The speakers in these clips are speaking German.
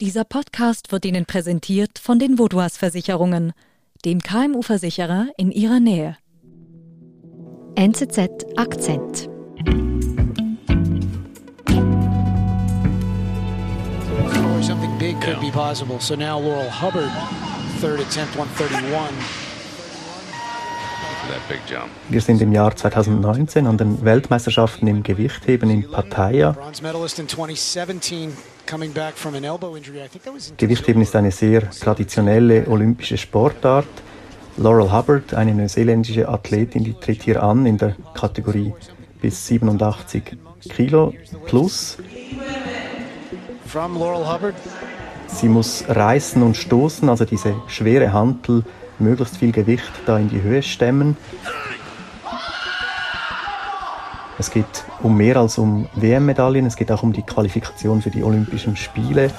Dieser Podcast wird Ihnen präsentiert von den Vodouas Versicherungen, dem KMU-Versicherer in Ihrer Nähe. NZZ Akzent. Something big could be possible. So now Laurel Hubbard, third attempt, 131. Wir sind im Jahr 2019 an den Weltmeisterschaften im Gewichtheben in Pattaya. Gewichtheben ist eine sehr traditionelle olympische Sportart. Laurel Hubbard, eine neuseeländische Athletin, die tritt hier an in der Kategorie bis 87 Kilo plus. Sie muss reißen und stoßen, also diese schwere Hantel möglichst viel Gewicht da in die Höhe stemmen. Es geht um mehr als um WM-Medaillen, es geht auch um die Qualifikation für die Olympischen Spiele.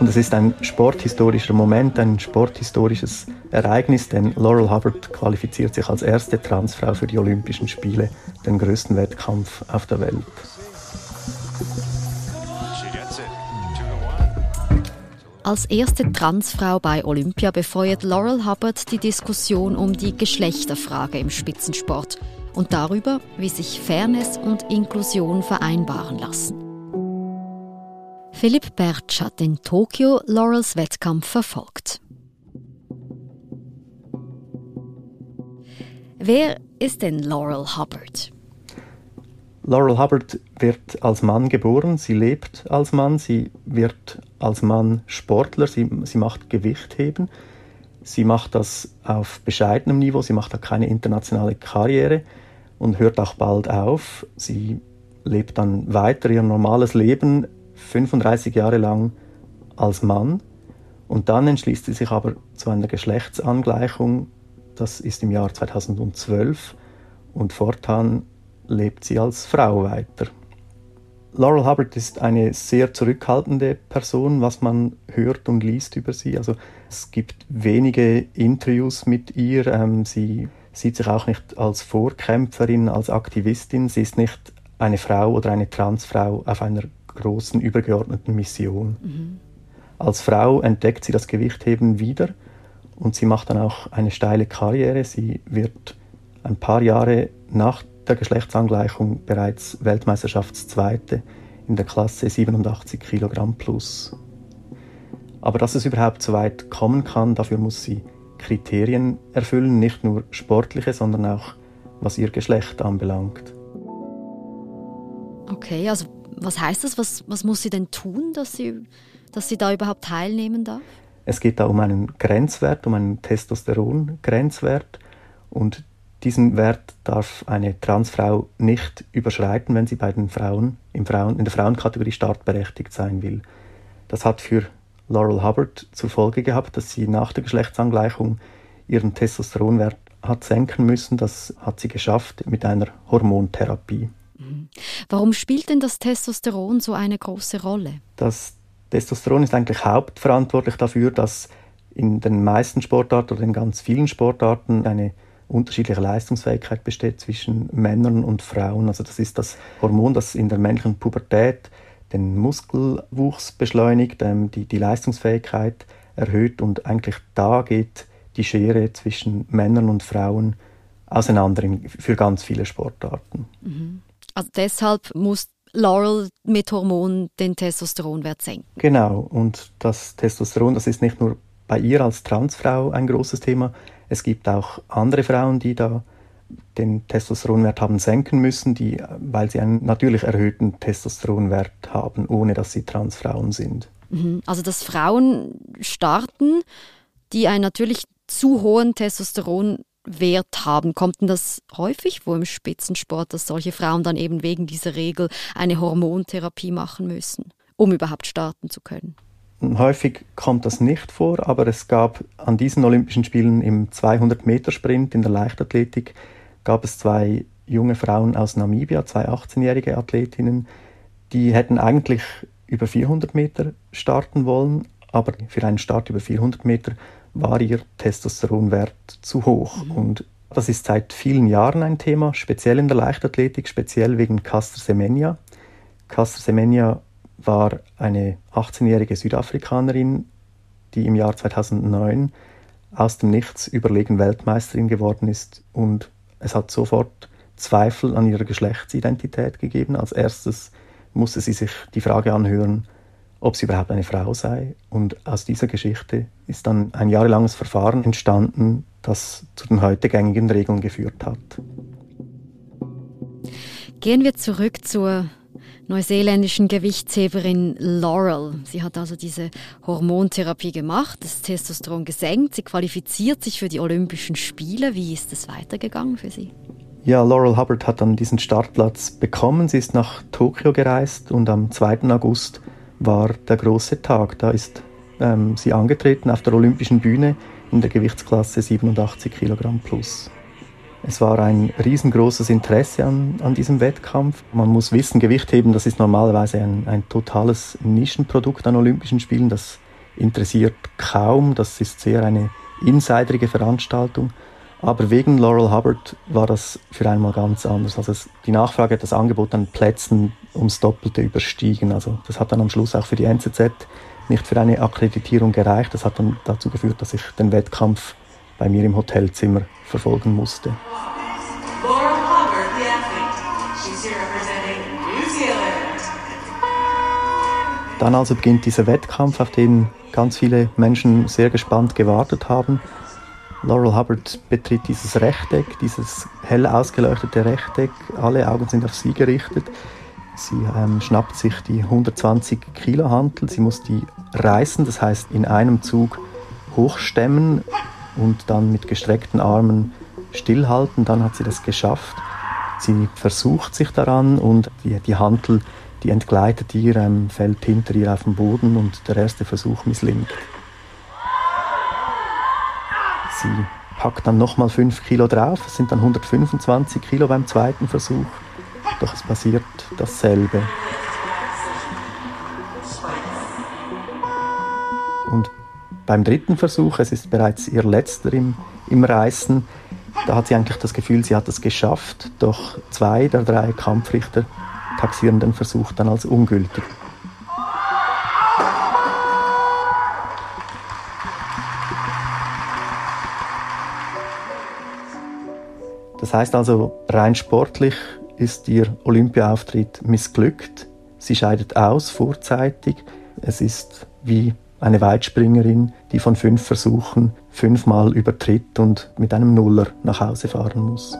Und es ist ein sporthistorischer Moment, ein sporthistorisches Ereignis, denn Laurel Hubbard qualifiziert sich als erste Transfrau für die Olympischen Spiele, den größten Wettkampf auf der Welt. Als erste Transfrau bei Olympia befeuert Laurel Hubbard die Diskussion um die Geschlechterfrage im Spitzensport und darüber, wie sich Fairness und Inklusion vereinbaren lassen. Philipp Bertsch hat in Tokio Laurels Wettkampf verfolgt. Wer ist denn Laurel Hubbard? Laurel Hubbard wird als Mann geboren, sie lebt als Mann, sie wird als Mann Sportler, sie, sie macht Gewichtheben. Sie macht das auf bescheidenem Niveau, sie macht da keine internationale Karriere und hört auch bald auf. Sie lebt dann weiter ihr normales Leben, 35 Jahre lang als Mann. Und dann entschließt sie sich aber zu einer Geschlechtsangleichung. Das ist im Jahr 2012. Und fortan lebt sie als Frau weiter. Laurel Hubbard ist eine sehr zurückhaltende Person, was man hört und liest über sie. Also es gibt wenige Interviews mit ihr. Ähm, sie sieht sich auch nicht als Vorkämpferin, als Aktivistin. Sie ist nicht eine Frau oder eine Transfrau auf einer großen übergeordneten Mission. Mhm. Als Frau entdeckt sie das Gewichtheben wieder und sie macht dann auch eine steile Karriere. Sie wird ein paar Jahre nach der Geschlechtsangleichung bereits Weltmeisterschaftszweite in der Klasse 87 Kilogramm plus. Aber dass es überhaupt so weit kommen kann, dafür muss sie Kriterien erfüllen, nicht nur sportliche, sondern auch was ihr Geschlecht anbelangt. Okay, also was heißt das? Was, was muss sie denn tun, dass sie, dass sie da überhaupt teilnehmen darf? Es geht da um einen Grenzwert, um einen Testosteron-Grenzwert. Und diesen Wert darf eine Transfrau nicht überschreiten, wenn sie bei den Frauen, im Frauen in der Frauenkategorie startberechtigt sein will. Das hat für Laurel Hubbard zur Folge gehabt, dass sie nach der Geschlechtsangleichung ihren Testosteronwert hat senken müssen. Das hat sie geschafft mit einer Hormontherapie. Mhm. Warum spielt denn das Testosteron so eine große Rolle? Das Testosteron ist eigentlich hauptverantwortlich dafür, dass in den meisten Sportarten oder in ganz vielen Sportarten eine unterschiedliche Leistungsfähigkeit besteht zwischen Männern und Frauen. Also das ist das Hormon, das in der männlichen Pubertät den Muskelwuchs beschleunigt, ähm, die, die Leistungsfähigkeit erhöht und eigentlich da geht die Schere zwischen Männern und Frauen auseinander in, für ganz viele Sportarten. Mhm. Also deshalb muss Laurel mit Hormonen den Testosteronwert senken. Genau, und das Testosteron, das ist nicht nur bei ihr als Transfrau ein großes Thema, es gibt auch andere Frauen, die da den Testosteronwert haben senken müssen, die, weil sie einen natürlich erhöhten Testosteronwert haben, ohne dass sie Transfrauen sind. Mhm. Also dass Frauen starten, die einen natürlich zu hohen Testosteronwert haben. Kommt denn das häufig vor im Spitzensport, dass solche Frauen dann eben wegen dieser Regel eine Hormontherapie machen müssen, um überhaupt starten zu können? Häufig kommt das nicht vor, aber es gab an diesen Olympischen Spielen im 200-Meter-Sprint in der Leichtathletik gab es zwei junge Frauen aus Namibia, zwei 18-jährige Athletinnen, die hätten eigentlich über 400 Meter starten wollen, aber für einen Start über 400 Meter war ihr Testosteronwert zu hoch. Mhm. Und das ist seit vielen Jahren ein Thema, speziell in der Leichtathletik, speziell wegen Caster Semenya. Caster Semenya war eine 18-jährige Südafrikanerin, die im Jahr 2009 aus dem Nichts überlegen Weltmeisterin geworden ist und es hat sofort Zweifel an ihrer Geschlechtsidentität gegeben. Als erstes musste sie sich die Frage anhören, ob sie überhaupt eine Frau sei. Und aus dieser Geschichte ist dann ein jahrelanges Verfahren entstanden, das zu den heute gängigen Regeln geführt hat. Gehen wir zurück zur neuseeländischen Gewichtsheberin Laurel. Sie hat also diese Hormontherapie gemacht, das Testosteron gesenkt, sie qualifiziert sich für die Olympischen Spiele. Wie ist es weitergegangen für sie? Ja, Laurel Hubbard hat dann diesen Startplatz bekommen. Sie ist nach Tokio gereist und am 2. August war der große Tag. Da ist ähm, sie angetreten auf der olympischen Bühne in der Gewichtsklasse 87 Kilogramm plus. Es war ein riesengroßes Interesse an, an diesem Wettkampf. Man muss wissen, Gewichtheben, das ist normalerweise ein, ein totales Nischenprodukt an Olympischen Spielen. Das interessiert kaum. Das ist sehr eine insiderige Veranstaltung. Aber wegen Laurel Hubbard war das für einmal ganz anders. Also es, die Nachfrage hat das Angebot an Plätzen ums Doppelte überstiegen. Also das hat dann am Schluss auch für die NZZ nicht für eine Akkreditierung gereicht. Das hat dann dazu geführt, dass ich den Wettkampf bei mir im Hotelzimmer verfolgen musste. Dann also beginnt dieser Wettkampf, auf den ganz viele Menschen sehr gespannt gewartet haben. Laurel Hubbard betritt dieses Rechteck, dieses hell ausgeleuchtete Rechteck. Alle Augen sind auf sie gerichtet. Sie ähm, schnappt sich die 120 Kilo Hantel. Sie muss die reißen, das heißt in einem Zug hochstemmen und dann mit gestreckten Armen stillhalten. Dann hat sie das geschafft. Sie versucht sich daran und die, die Hantel, die entgleitet ihr, ähm, fällt hinter ihr auf den Boden und der erste Versuch misslingt. Sie packt dann nochmal 5 Kilo drauf, es sind dann 125 Kilo beim zweiten Versuch, doch es passiert dasselbe. Und beim dritten Versuch, es ist bereits ihr letzter im, im Reißen, da hat sie eigentlich das Gefühl, sie hat es geschafft, doch zwei der drei Kampfrichter taxieren den Versuch dann als ungültig. Das heißt also, rein sportlich ist ihr Olympiaauftritt missglückt. Sie scheidet aus vorzeitig. Es ist wie eine Weitspringerin, die von fünf Versuchen fünfmal übertritt und mit einem Nuller nach Hause fahren muss.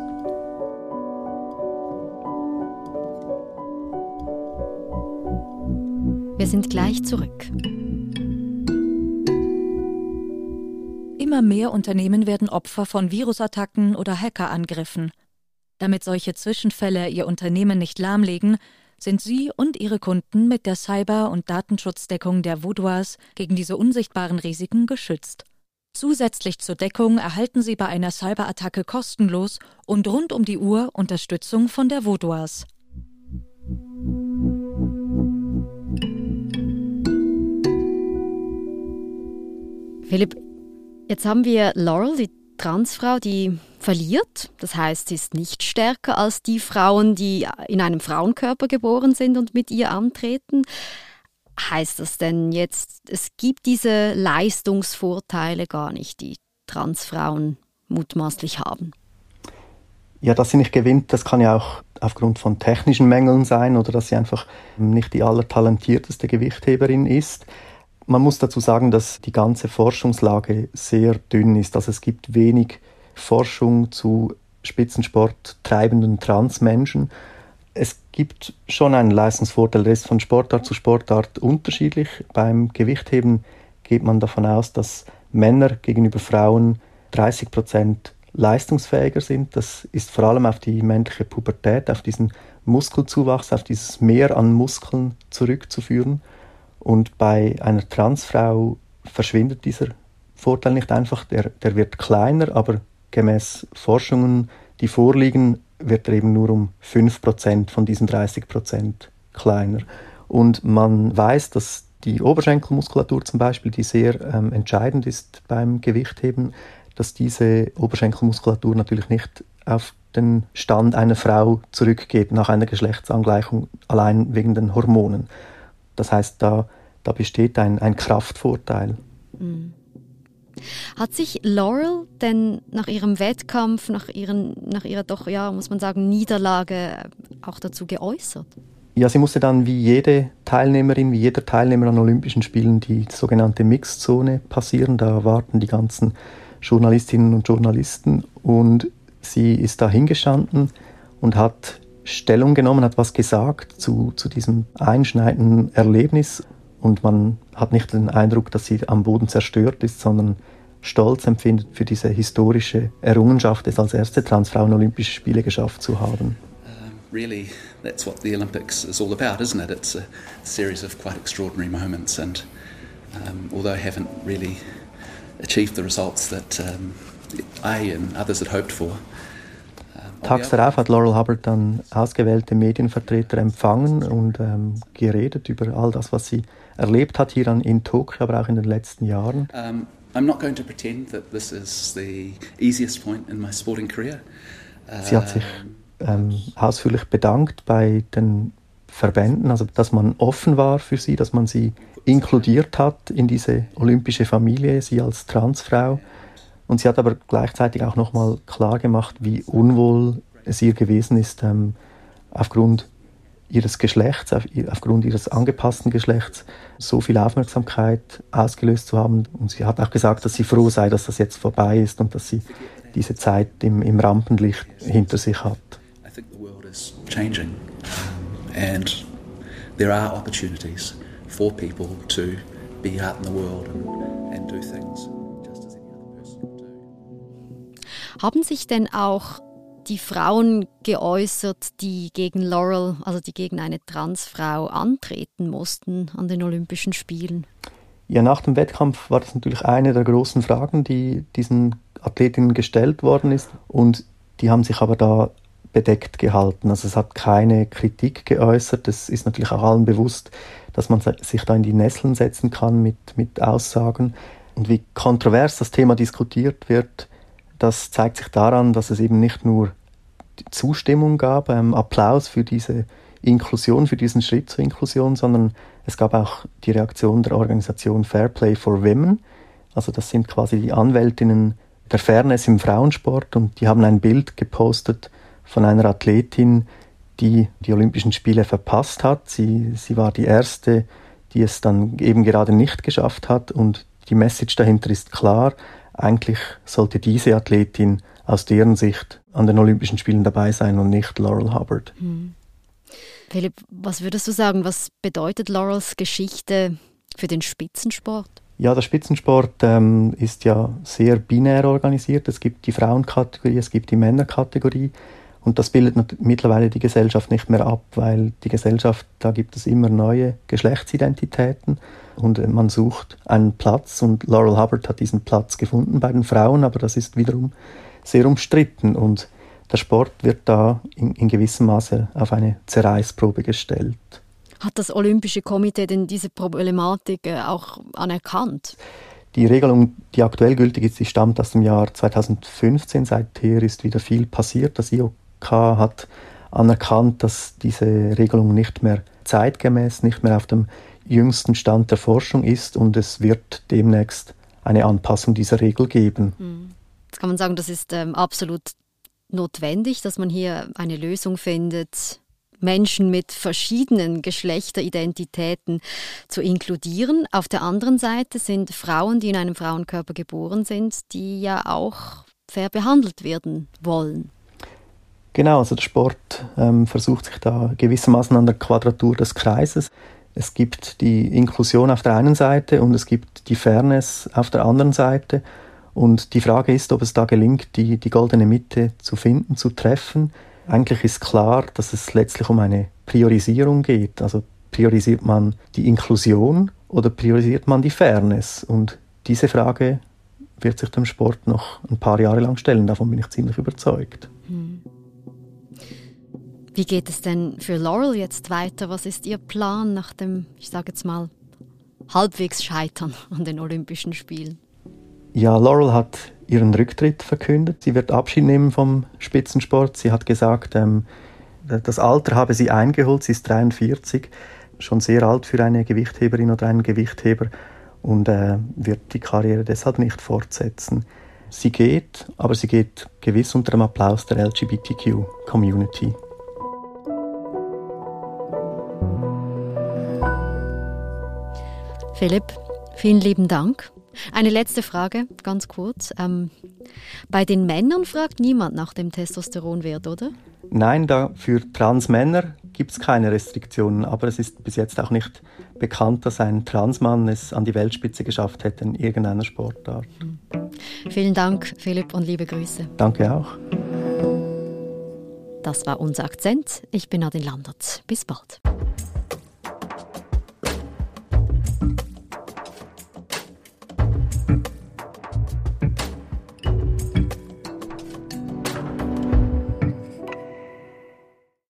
Wir sind gleich zurück. Immer mehr Unternehmen werden Opfer von Virusattacken oder Hackerangriffen. Damit solche Zwischenfälle ihr Unternehmen nicht lahmlegen, sind Sie und Ihre Kunden mit der Cyber- und Datenschutzdeckung der Vaudoise gegen diese unsichtbaren Risiken geschützt. Zusätzlich zur Deckung erhalten Sie bei einer Cyberattacke kostenlos und rund um die Uhr Unterstützung von der Vaudoise. Philipp, jetzt haben wir Laurel, die Transfrau, die verliert. Das heißt, sie ist nicht stärker als die Frauen, die in einem Frauenkörper geboren sind und mit ihr antreten. Heißt das denn jetzt, es gibt diese Leistungsvorteile gar nicht, die Transfrauen mutmaßlich haben? Ja, dass sie nicht gewinnt, das kann ja auch aufgrund von technischen Mängeln sein oder dass sie einfach nicht die allertalentierteste Gewichtheberin ist. Man muss dazu sagen, dass die ganze Forschungslage sehr dünn ist. Also es gibt wenig Forschung zu Spitzensport treibenden Transmenschen. Es gibt schon einen Leistungsvorteil, der ist von Sportart zu Sportart unterschiedlich. Beim Gewichtheben geht man davon aus, dass Männer gegenüber Frauen 30 Prozent leistungsfähiger sind. Das ist vor allem auf die männliche Pubertät, auf diesen Muskelzuwachs, auf dieses Mehr an Muskeln zurückzuführen. Und bei einer Transfrau verschwindet dieser Vorteil nicht einfach, der, der wird kleiner, aber gemäß Forschungen, die vorliegen, wird er eben nur um 5% von diesen 30% kleiner. Und man weiß, dass die Oberschenkelmuskulatur zum Beispiel, die sehr ähm, entscheidend ist beim Gewichtheben, dass diese Oberschenkelmuskulatur natürlich nicht auf den Stand einer Frau zurückgeht nach einer Geschlechtsangleichung allein wegen den Hormonen. Das heißt, da, da besteht ein, ein Kraftvorteil. Mhm. Hat sich Laurel denn nach ihrem Wettkampf, nach, ihren, nach ihrer doch, ja, muss man sagen, Niederlage auch dazu geäußert? Ja, sie musste dann wie jede Teilnehmerin, wie jeder Teilnehmer an Olympischen Spielen die sogenannte Mixzone passieren. Da warten die ganzen Journalistinnen und Journalisten und sie ist da hingestanden und hat Stellung genommen, hat was gesagt zu, zu diesem einschneidenden Erlebnis und man hat nicht den Eindruck, dass sie am Boden zerstört ist, sondern Stolz empfindet für diese historische Errungenschaft, es als erste Transfrauen Olympische Spiele geschafft zu haben. Really, that's what the Olympics is all about, isn't it? It's a series of quite extraordinary moments, and um, although I haven't really achieved the results that um, I and others had hoped for. Tags darauf hat Laurel Hubbard dann ausgewählte Medienvertreter empfangen und ähm, geredet über all das, was sie erlebt hat hier in Tokio, aber auch in den letzten Jahren. Um, I'm not going to pretend that this is the easiest point in my sporting career. Sie hat sich ähm, ausführlich bedankt bei den Verbänden, also dass man offen war für sie, dass man sie inkludiert hat in diese olympische Familie, sie als Transfrau. Und sie hat aber gleichzeitig auch nochmal klar gemacht, wie unwohl es ihr gewesen ist, ähm, aufgrund ihres Geschlechts, auf, aufgrund ihres angepassten Geschlechts, so viel Aufmerksamkeit ausgelöst zu haben. Und sie hat auch gesagt, dass sie froh sei, dass das jetzt vorbei ist und dass sie diese Zeit im, im Rampenlicht hinter sich hat. I think the world is changing and there are opportunities for people to be out in the world and, and do things. Haben sich denn auch die Frauen geäußert, die gegen Laurel, also die gegen eine Transfrau antreten mussten an den Olympischen Spielen? Ja, nach dem Wettkampf war das natürlich eine der großen Fragen, die diesen Athletinnen gestellt worden ist. Und die haben sich aber da bedeckt gehalten. Also es hat keine Kritik geäußert. Es ist natürlich auch allen bewusst, dass man sich da in die Nesseln setzen kann mit, mit Aussagen. Und wie kontrovers das Thema diskutiert wird, das zeigt sich daran, dass es eben nicht nur Zustimmung gab, ähm, Applaus für diese Inklusion, für diesen Schritt zur Inklusion, sondern es gab auch die Reaktion der Organisation Fair Play for Women. Also das sind quasi die Anwältinnen der Fairness im Frauensport und die haben ein Bild gepostet von einer Athletin, die die Olympischen Spiele verpasst hat. Sie, sie war die erste, die es dann eben gerade nicht geschafft hat und die Message dahinter ist klar eigentlich sollte diese Athletin aus deren Sicht an den Olympischen Spielen dabei sein und nicht Laurel Hubbard. Hm. Philipp, was würdest du sagen, was bedeutet Laurels Geschichte für den Spitzensport? Ja, der Spitzensport ähm, ist ja sehr binär organisiert. Es gibt die Frauenkategorie, es gibt die Männerkategorie. Und das bildet mittlerweile die Gesellschaft nicht mehr ab, weil die Gesellschaft, da gibt es immer neue Geschlechtsidentitäten und äh, man sucht einen Platz und Laurel Hubbard hat diesen Platz gefunden bei den Frauen, aber das ist wiederum sehr umstritten und der Sport wird da in, in gewissem Maße auf eine Zerreißprobe gestellt. Hat das Olympische Komitee denn diese Problematik äh, auch anerkannt? Die Regelung, die aktuell gültig ist, die stammt aus dem Jahr 2015. Seither ist wieder viel passiert. Das IOK hat anerkannt, dass diese Regelung nicht mehr zeitgemäß, nicht mehr auf dem jüngsten Stand der Forschung ist und es wird demnächst eine Anpassung dieser Regel geben. Hm. Jetzt kann man sagen, das ist ähm, absolut notwendig, dass man hier eine Lösung findet, Menschen mit verschiedenen Geschlechteridentitäten zu inkludieren. Auf der anderen Seite sind Frauen, die in einem Frauenkörper geboren sind, die ja auch fair behandelt werden wollen. Genau, also der Sport ähm, versucht sich da gewissermaßen an der Quadratur des Kreises. Es gibt die Inklusion auf der einen Seite und es gibt die Fairness auf der anderen Seite. Und die Frage ist, ob es da gelingt, die, die goldene Mitte zu finden, zu treffen. Eigentlich ist klar, dass es letztlich um eine Priorisierung geht. Also priorisiert man die Inklusion oder priorisiert man die Fairness? Und diese Frage wird sich dem Sport noch ein paar Jahre lang stellen. Davon bin ich ziemlich überzeugt. Hm. Wie geht es denn für Laurel jetzt weiter? Was ist ihr Plan nach dem, ich sage jetzt mal, halbwegs Scheitern an den Olympischen Spielen? Ja, Laurel hat ihren Rücktritt verkündet. Sie wird Abschied nehmen vom Spitzensport. Sie hat gesagt, ähm, das Alter habe sie eingeholt. Sie ist 43, schon sehr alt für eine Gewichtheberin oder einen Gewichtheber und äh, wird die Karriere deshalb nicht fortsetzen. Sie geht, aber sie geht gewiss unter dem Applaus der LGBTQ-Community. Philipp, vielen lieben Dank. Eine letzte Frage, ganz kurz. Ähm, bei den Männern fragt niemand nach dem Testosteronwert, oder? Nein, da für Transmänner gibt es keine Restriktionen, aber es ist bis jetzt auch nicht bekannt, dass ein Transmann es an die Weltspitze geschafft hätte in irgendeiner Sportart. Mhm. Vielen Dank, Philipp, und liebe Grüße. Danke auch. Das war unser Akzent. Ich bin Nadine Landert. Bis bald.